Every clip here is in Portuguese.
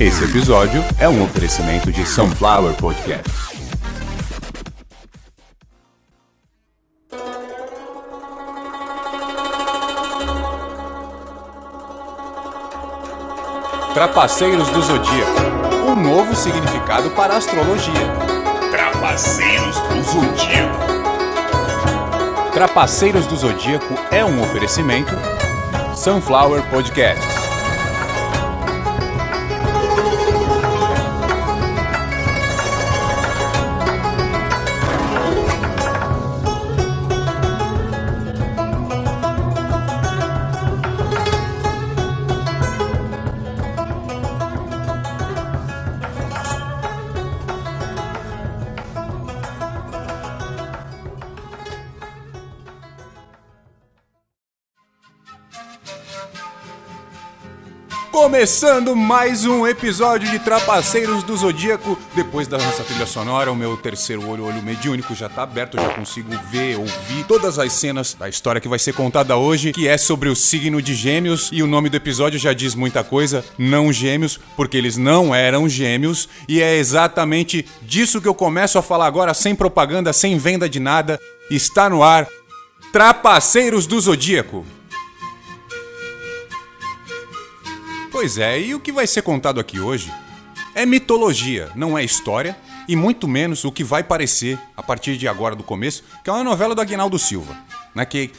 Esse episódio é um oferecimento de Sunflower Podcast. Trapaceiros do Zodíaco um novo significado para a astrologia. Trapaceiros do Zodíaco. Trapaceiros do Zodíaco é um oferecimento Sunflower Podcast. Começando mais um episódio de Trapaceiros do Zodíaco. Depois da nossa trilha sonora, o meu terceiro olho, olho mediúnico, já tá aberto, eu já consigo ver, ouvir todas as cenas da história que vai ser contada hoje, que é sobre o signo de Gêmeos. E o nome do episódio já diz muita coisa: não Gêmeos, porque eles não eram gêmeos. E é exatamente disso que eu começo a falar agora, sem propaganda, sem venda de nada. Está no ar Trapaceiros do Zodíaco. Pois é, e o que vai ser contado aqui hoje é mitologia, não é história, e muito menos o que vai parecer a partir de agora do começo, que é uma novela do Aguinaldo Silva, né, que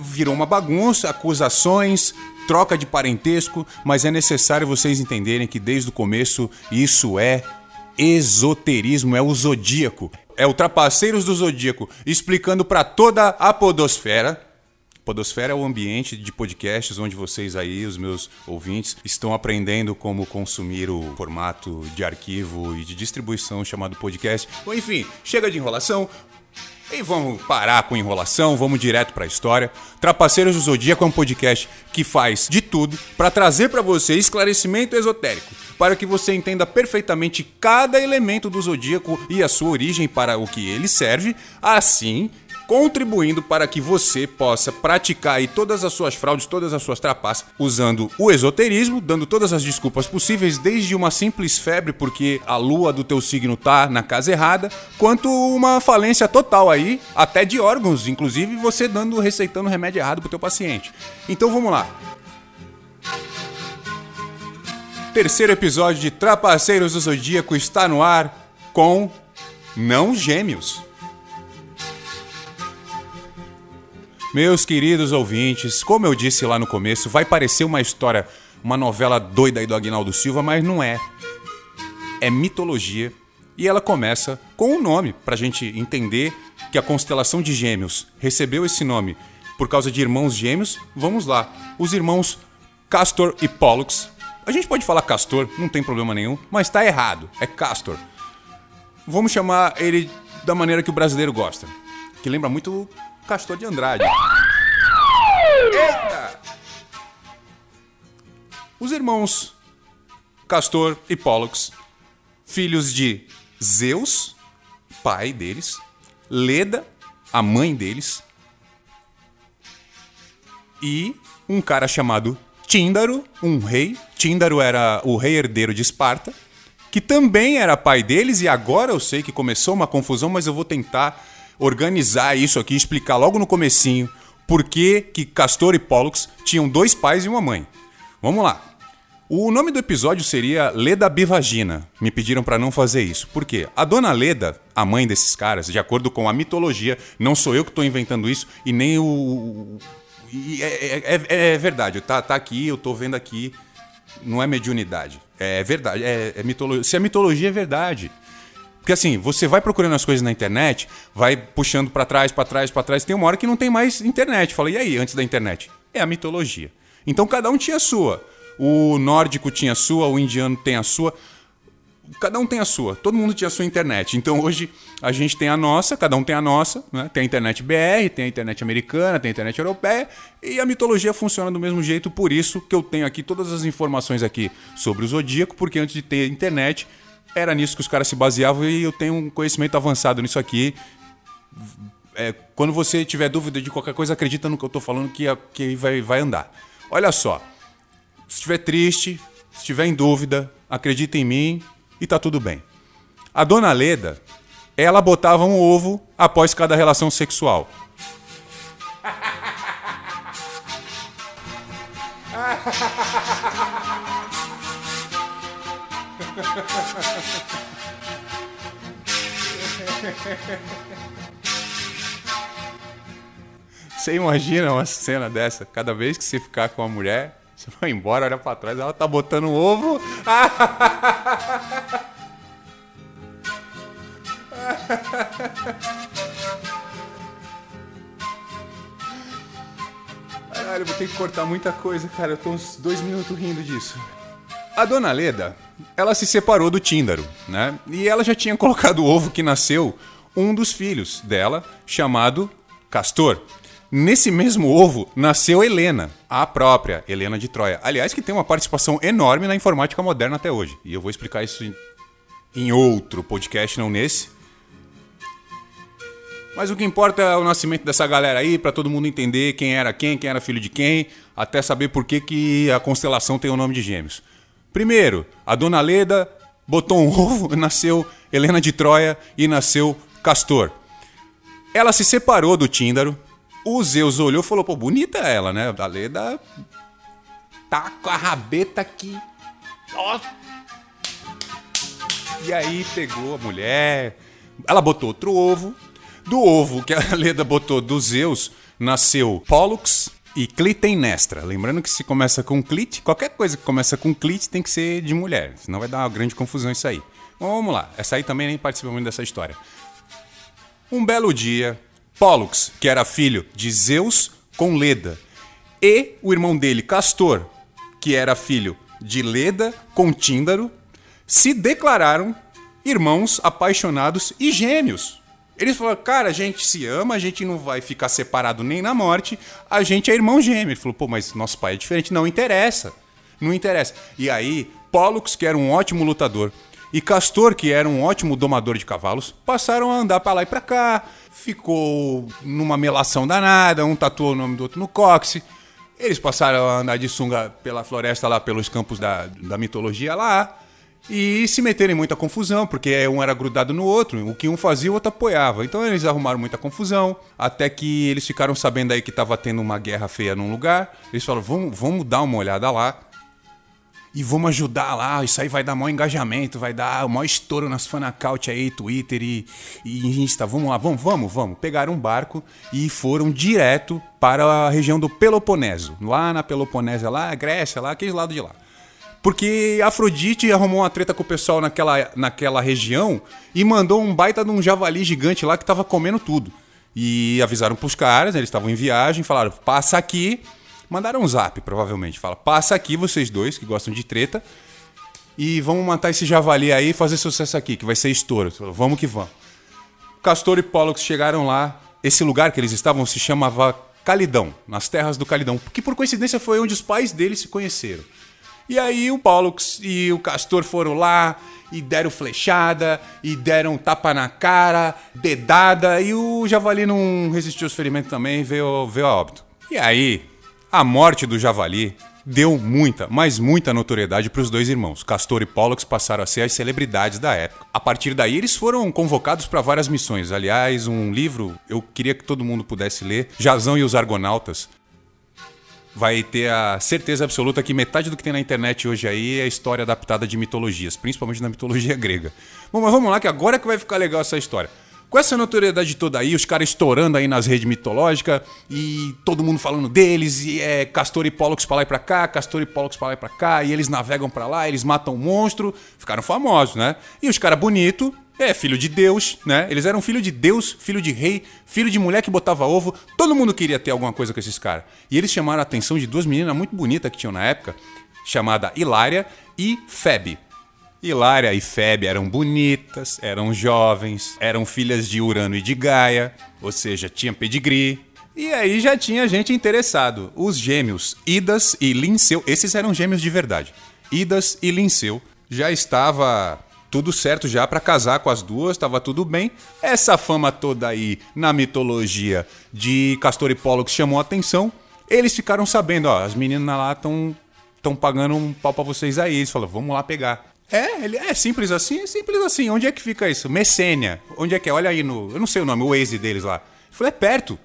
virou uma bagunça, acusações, troca de parentesco, mas é necessário vocês entenderem que desde o começo isso é esoterismo, é o zodíaco, é o Trapaceiros do Zodíaco, explicando para toda a podosfera Podosfera é o ambiente de podcasts onde vocês aí, os meus ouvintes, estão aprendendo como consumir o formato de arquivo e de distribuição chamado podcast. Enfim, chega de enrolação. E vamos parar com enrolação, vamos direto para a história. Trapaceiros do Zodíaco é um podcast que faz de tudo para trazer para você esclarecimento esotérico, para que você entenda perfeitamente cada elemento do zodíaco e a sua origem para o que ele serve, assim contribuindo para que você possa praticar aí todas as suas fraudes, todas as suas trapaças, usando o esoterismo, dando todas as desculpas possíveis, desde uma simples febre porque a lua do teu signo tá na casa errada, quanto uma falência total aí, até de órgãos, inclusive você dando receitando remédio errado pro teu paciente. Então vamos lá. Terceiro episódio de Trapaceiros do Zodíaco está no ar com não gêmeos. Meus queridos ouvintes, como eu disse lá no começo, vai parecer uma história, uma novela doida aí do Agnaldo Silva, mas não é. É mitologia e ela começa com um nome, pra gente entender que a constelação de Gêmeos recebeu esse nome por causa de irmãos gêmeos. Vamos lá, os irmãos Castor e Pollux. A gente pode falar Castor, não tem problema nenhum, mas tá errado, é Castor. Vamos chamar ele da maneira que o brasileiro gosta, que lembra muito Castor de Andrade. Eita! Os irmãos Castor e Pollux, filhos de Zeus, pai deles, Leda, a mãe deles, e um cara chamado Tíndaro, um rei. Tíndaro era o rei herdeiro de Esparta, que também era pai deles, e agora eu sei que começou uma confusão, mas eu vou tentar organizar isso aqui, explicar logo no comecinho por que, Castor e Pollux tinham dois pais e uma mãe. Vamos lá. O nome do episódio seria Leda Bivagina. Me pediram para não fazer isso. Por quê? A dona Leda, a mãe desses caras, de acordo com a mitologia, não sou eu que estou inventando isso e nem o. E é, é, é, é, verdade, tá, tá aqui, eu tô vendo aqui. Não é mediunidade. É verdade. É, é mitologia. Se a mitologia é verdade. Porque assim, você vai procurando as coisas na internet, vai puxando para trás, para trás, para trás, tem uma hora que não tem mais internet. Fala, e aí, antes da internet? É a mitologia. Então cada um tinha a sua. O nórdico tinha a sua, o indiano tem a sua. Cada um tem a sua, todo mundo tinha a sua internet. Então hoje a gente tem a nossa, cada um tem a nossa, né? Tem a internet BR, tem a internet americana, tem a internet europeia, e a mitologia funciona do mesmo jeito, por isso que eu tenho aqui todas as informações aqui sobre o zodíaco, porque antes de ter internet, era nisso que os caras se baseavam e eu tenho um conhecimento avançado nisso aqui. É, quando você tiver dúvida de qualquer coisa, acredita no que eu tô falando que, que vai, vai andar. Olha só, se estiver triste, Se tiver em dúvida, acredita em mim e tá tudo bem. A dona Leda, ela botava um ovo após cada relação sexual. Você imagina uma cena dessa? Cada vez que você ficar com uma mulher, você vai embora, olha pra trás, ela tá botando um ovo. Caralho, vou ter que cortar muita coisa, cara. Eu tô uns dois minutos rindo disso. A dona Leda, ela se separou do Tíndaro, né? E ela já tinha colocado o ovo que nasceu um dos filhos dela, chamado Castor. Nesse mesmo ovo nasceu Helena, a própria Helena de Troia. Aliás, que tem uma participação enorme na informática moderna até hoje. E eu vou explicar isso em, outro podcast, não nesse. Mas o que importa é o nascimento dessa galera aí, para todo mundo entender quem era quem, quem era filho de quem, até saber por que, que a constelação tem o nome de Gêmeos. Primeiro, a dona Leda botou um ovo, nasceu Helena de Troia e nasceu Castor. Ela se separou do Tíndaro, o Zeus olhou e falou: pô, bonita ela, né? A Leda tá com a rabeta aqui. Ó. E aí pegou a mulher, ela botou outro ovo. Do ovo que a Leda botou do Zeus, nasceu Pollux e Clitemnestra. Lembrando que se começa com Clit, qualquer coisa que começa com Clit tem que ser de mulher, senão vai dar uma grande confusão isso aí. Vamos lá, essa aí também nem participa muito dessa história. Um belo dia, Pollux, que era filho de Zeus com Leda, e o irmão dele, Castor, que era filho de Leda com Tíndaro, se declararam irmãos apaixonados e gêmeos. Eles falaram, cara, a gente se ama, a gente não vai ficar separado nem na morte, a gente é irmão gêmeo. Ele falou, pô, mas nosso pai é diferente. Não interessa, não interessa. E aí, Pollux, que era um ótimo lutador, e Castor, que era um ótimo domador de cavalos, passaram a andar para lá e para cá. Ficou numa melação danada, um tatuou o nome do outro no cóccix. Eles passaram a andar de sunga pela floresta lá, pelos campos da, da mitologia lá. E se meterem em muita confusão, porque um era grudado no outro, o que um fazia, o outro apoiava. Então eles arrumaram muita confusão, até que eles ficaram sabendo aí que estava tendo uma guerra feia num lugar. Eles falaram: vamos, vamos dar uma olhada lá e vamos ajudar lá. Isso aí vai dar maior engajamento, vai dar o maior estouro nas fanacaute aí, Twitter e, e Insta. Vamos lá, vamos, vamos, vamos. Pegaram um barco e foram direto para a região do Peloponeso. Lá na Peloponésia, lá, Grécia, lá, aquele lado de lá. Porque Afrodite arrumou uma treta com o pessoal naquela, naquela região e mandou um baita de um javali gigante lá que tava comendo tudo. E avisaram pros caras, eles estavam em viagem, falaram: passa aqui Mandaram um zap, provavelmente. Fala, passa aqui vocês dois, que gostam de treta, e vamos matar esse javali aí e fazer sucesso aqui, que vai ser estouro. Vamos que vamos. Castor e Pollux chegaram lá. Esse lugar que eles estavam se chamava Calidão, nas terras do Calidão, que por coincidência foi onde os pais deles se conheceram. E aí o Pollux e o Castor foram lá e deram flechada e deram tapa na cara, dedada, e o javali não resistiu aos ferimentos também, veio, veio a óbito. E aí, a morte do javali deu muita, mas muita notoriedade para os dois irmãos. Castor e Pollux passaram a ser as celebridades da época. A partir daí, eles foram convocados para várias missões. Aliás, um livro eu queria que todo mundo pudesse ler: Jazão e os Argonautas. Vai ter a certeza absoluta que metade do que tem na internet hoje aí é história adaptada de mitologias, principalmente na mitologia grega. Bom, mas vamos lá, que agora é que vai ficar legal essa história. Com essa notoriedade toda aí, os caras estourando aí nas redes mitológicas e todo mundo falando deles, e é Castor e Pollux pra lá e pra cá, Castor e Pollux pra lá e pra cá, e eles navegam pra lá, eles matam um monstro, ficaram famosos, né? E os caras bonito, é filho de Deus, né? Eles eram filho de Deus, filho de rei, filho de mulher que botava ovo, todo mundo queria ter alguma coisa com esses caras. E eles chamaram a atenção de duas meninas muito bonitas que tinham na época, chamada Hilária e Febe. Hilária e Febe eram bonitas, eram jovens, eram filhas de Urano e de Gaia, ou seja, tinha pedigree. E aí já tinha gente interessado. Os gêmeos Idas e Linceu, esses eram gêmeos de verdade. Idas e Linceu já estava tudo certo já para casar com as duas, estava tudo bem. Essa fama toda aí na mitologia de Castor e Pollux chamou a atenção. Eles ficaram sabendo, ó, as meninas lá estão estão pagando um pau pra vocês aí. Eles falam, vamos lá pegar. É, ele é simples assim, é simples assim. Onde é que fica isso? Messênia. Onde é que é? Olha aí no. Eu não sei o nome, o Waze deles lá. Ele falou, é perto.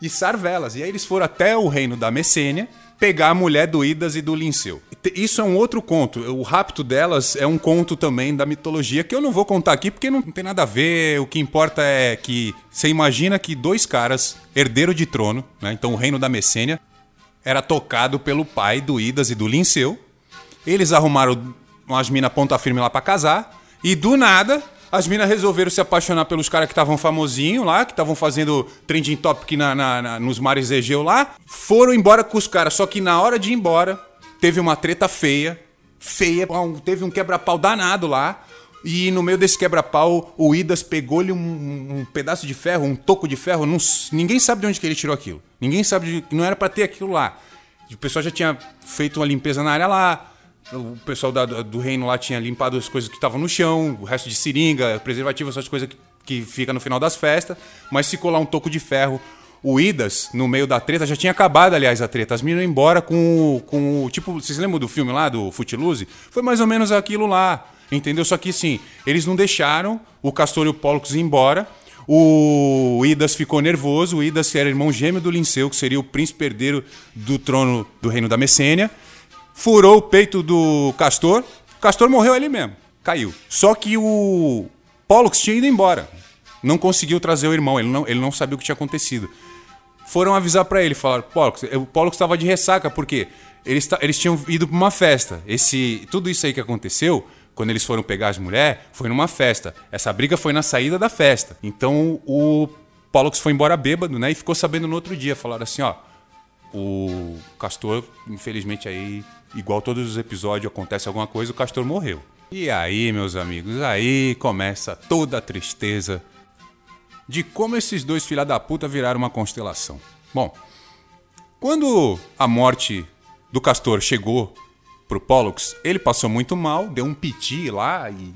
E Sarvelas. E aí eles foram até o reino da Messênia pegar a mulher do Idas e do Linceu. Isso é um outro conto. O rapto delas é um conto também da mitologia que eu não vou contar aqui porque não tem nada a ver. O que importa é que você imagina que dois caras, herdeiro de trono, né? então o reino da Messênia, era tocado pelo pai do Idas e do Linceu. Eles arrumaram umas minas ponta firme lá para casar. E do nada, as minas resolveram se apaixonar pelos caras que estavam famosinhos lá, que estavam fazendo trending topic na, na, na, nos mares Egeu lá. Foram embora com os caras, só que na hora de ir embora, teve uma treta feia. Feia, teve um quebra-pau danado lá. E no meio desse quebra-pau, o Idas pegou-lhe um, um, pedaço de ferro, um toco de ferro. Não, ninguém sabe de onde que ele tirou aquilo. Ninguém sabe de, Não era para ter aquilo lá. O pessoal já tinha feito uma limpeza na área lá o pessoal da, do reino lá tinha limpado as coisas que estavam no chão, o resto de seringa, preservativo, essas coisas que, que fica no final das festas, mas ficou lá um toco de ferro. O Idas, no meio da treta, já tinha acabado, aliás, a treta. As meninas iam embora com, com o. Tipo, vocês lembram do filme lá, do Footloose? Foi mais ou menos aquilo lá. Entendeu? Só que sim, eles não deixaram o Castor e o Pollux ir embora. O Idas ficou nervoso. O Idas, era irmão gêmeo do Linceu, que seria o príncipe herdeiro do trono do reino da Messênia furou o peito do Castor. O Castor morreu ali mesmo, caiu. Só que o Pollux tinha ido embora. Não conseguiu trazer o irmão, ele não, ele não sabia o que tinha acontecido. Foram avisar para ele, falaram: Pollux, o Pollux estava de ressaca, porque eles, eles tinham ido para uma festa. Esse, tudo isso aí que aconteceu, quando eles foram pegar as mulheres, foi numa festa. Essa briga foi na saída da festa. Então o Pollux foi embora bêbado, né? E ficou sabendo no outro dia. Falaram assim: ó, o Castor, infelizmente, aí igual todos os episódios acontece alguma coisa, o castor morreu. E aí, meus amigos, aí começa toda a tristeza de como esses dois filha da puta viraram uma constelação. Bom, quando a morte do castor chegou pro Pollux, ele passou muito mal, deu um piti lá e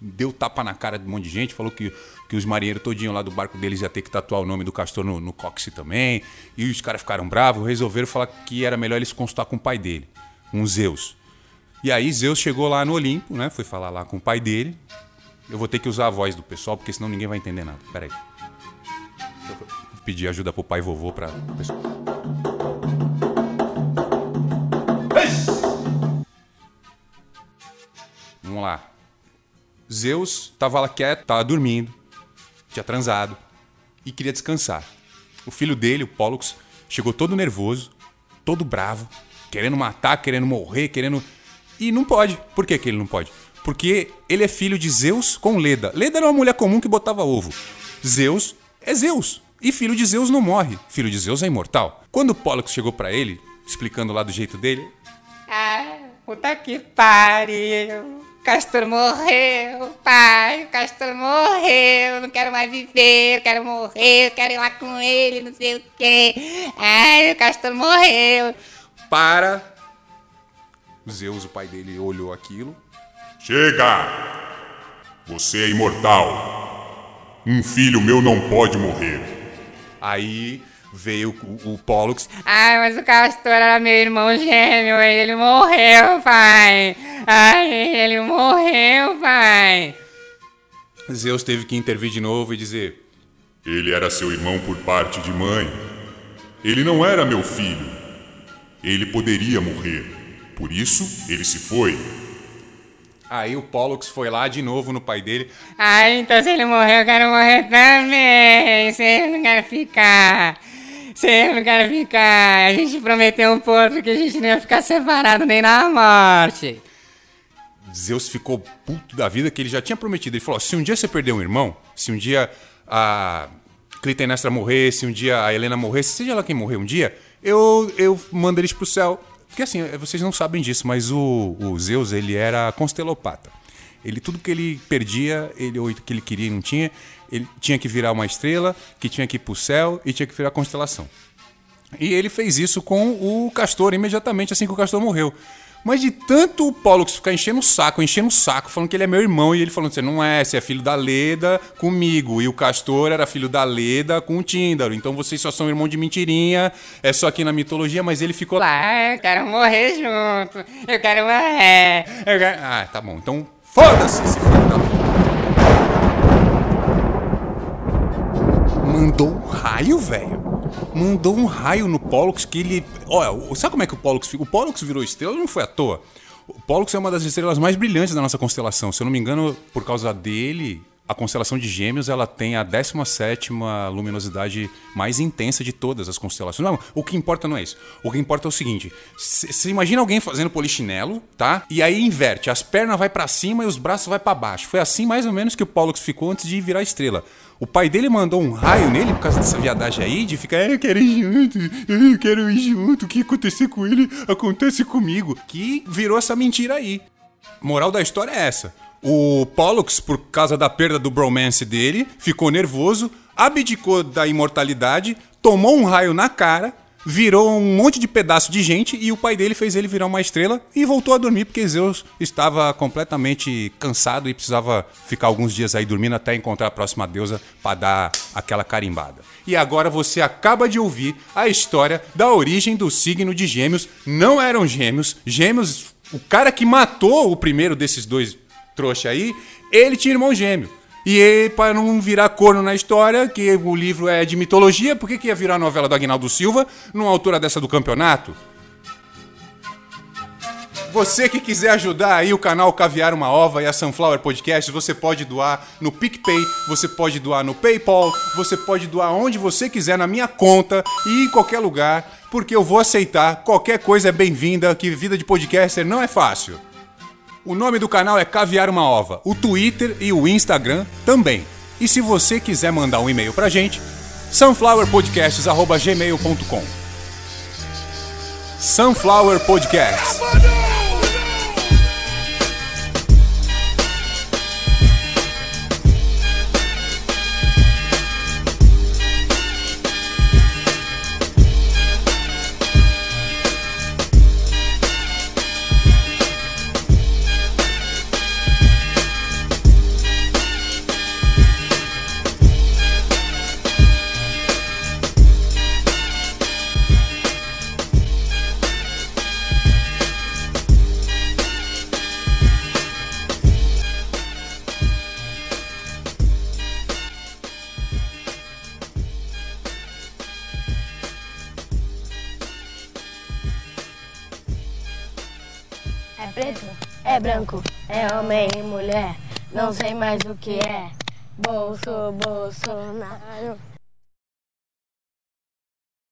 deu tapa na cara de um monte de gente, falou que, que os marinheiros todinho lá do barco deles ia ter que tatuar o nome do castor no, no cóccix também, e os caras ficaram bravos, resolveram falar que era melhor eles consultar com o pai dele um Zeus. E aí Zeus chegou lá no Olimpo, né? Foi falar lá com o pai dele. Eu vou ter que usar a voz do pessoal, porque senão ninguém vai entender nada. Pera aí. Vou pedir ajuda pro pai e vovô pra. Vamos lá. Zeus tava lá quieto, tava dormindo, tinha transado e queria descansar. O filho dele, o Pollux, chegou todo nervoso, todo bravo, querendo matar, querendo morrer, querendo. E não pode. Por que, que ele não pode? Porque ele é filho de Zeus com Leda. Leda era uma mulher comum que botava ovo. Zeus é Zeus. E filho de Zeus não morre. Filho de Zeus é imortal. Quando Pollux chegou para ele, explicando lá do jeito dele. Ah, puta que pariu. Castor morreu, pai, o Castor morreu, não quero mais viver, quero morrer, quero ir lá com ele, não sei o quê. Ai, o Castor morreu para. Zeus, o pai dele, olhou aquilo. Chega! Você é imortal. Um filho meu não pode morrer. Aí veio o, o Pollux. Ai, mas o Castor era meu irmão gêmeo, ele morreu, pai. Ai, ele morreu, pai. Zeus teve que intervir de novo e dizer: Ele era seu irmão por parte de mãe. Ele não era meu filho. Ele poderia morrer. Por isso, ele se foi. Aí o Pollux foi lá de novo no pai dele. Ah, então se ele morrer, eu quero morrer também. Se ele não quer ficar. Se ele não quer ficar. A gente prometeu um pouco que a gente não ia ficar separado nem na morte. Zeus ficou puto da vida que ele já tinha prometido. Ele falou: se um dia você perder um irmão, se um dia a Clitemnestra morrer, se um dia a Helena morrer, seja lá quem morrer um dia, eu, eu mando eles pro céu. Porque assim, vocês não sabem disso, mas o, o Zeus, ele era constelopata. Ele, tudo que ele perdia, ele, ou que ele queria e não tinha, ele tinha que virar uma estrela, que tinha que ir pro céu e tinha que virar constelação. E ele fez isso com o Castor imediatamente assim que o Castor morreu. Mas de tanto o Pollux ficar enchendo o saco, enchendo o saco, falando que ele é meu irmão, e ele falando, você não é, você é filho da Leda comigo. E o Castor era filho da Leda com o Tíndaro. Então vocês só são irmão de mentirinha, é só aqui na mitologia, mas ele ficou lá. Pai, eu quero morrer junto. Eu quero morrer. Eu quero... Ah, tá bom. Então foda-se esse filho da puta. Mandou um raio, velho. Mandou um raio no Pollux que ele. Olha, sabe como é que o Pollux? O Pollux virou estrela não foi à toa. O Pollux é uma das estrelas mais brilhantes da nossa constelação. Se eu não me engano, por causa dele, a constelação de Gêmeos ela tem a 17 luminosidade mais intensa de todas as constelações. Não, o que importa não é isso. O que importa é o seguinte: você imagina alguém fazendo polichinelo, tá? E aí inverte, as pernas vai para cima e os braços vai para baixo. Foi assim mais ou menos que o Pollux ficou antes de virar estrela. O pai dele mandou um raio nele por causa dessa viadagem aí, de ficar, eu quero ir junto, eu quero ir junto, o que acontecer com ele acontece comigo. Que virou essa mentira aí. Moral da história é essa. O Pollux, por causa da perda do bromance dele, ficou nervoso, abdicou da imortalidade, tomou um raio na cara, virou um monte de pedaço de gente e o pai dele fez ele virar uma estrela e voltou a dormir porque Zeus estava completamente cansado e precisava ficar alguns dias aí dormindo até encontrar a próxima deusa para dar aquela carimbada. E agora você acaba de ouvir a história da origem do signo de Gêmeos. Não eram gêmeos, Gêmeos, o cara que matou o primeiro desses dois trouxa aí, ele tinha irmão gêmeo. E para não virar corno na história, que o livro é de mitologia, por que, que ia virar novela do Agnaldo Silva numa altura dessa do campeonato? Você que quiser ajudar aí o canal Caviar Uma Ova e a Sunflower Podcast, você pode doar no PicPay, você pode doar no PayPal, você pode doar onde você quiser na minha conta e em qualquer lugar, porque eu vou aceitar. Qualquer coisa é bem-vinda, que vida de podcaster não é fácil. O nome do canal é Caviar Uma Ova, o Twitter e o Instagram também. E se você quiser mandar um e-mail pra gente, sunflowerpodcasts.gmail.com Sunflower Podcasts. Sei mais o que é. Bolso, Bolsonaro.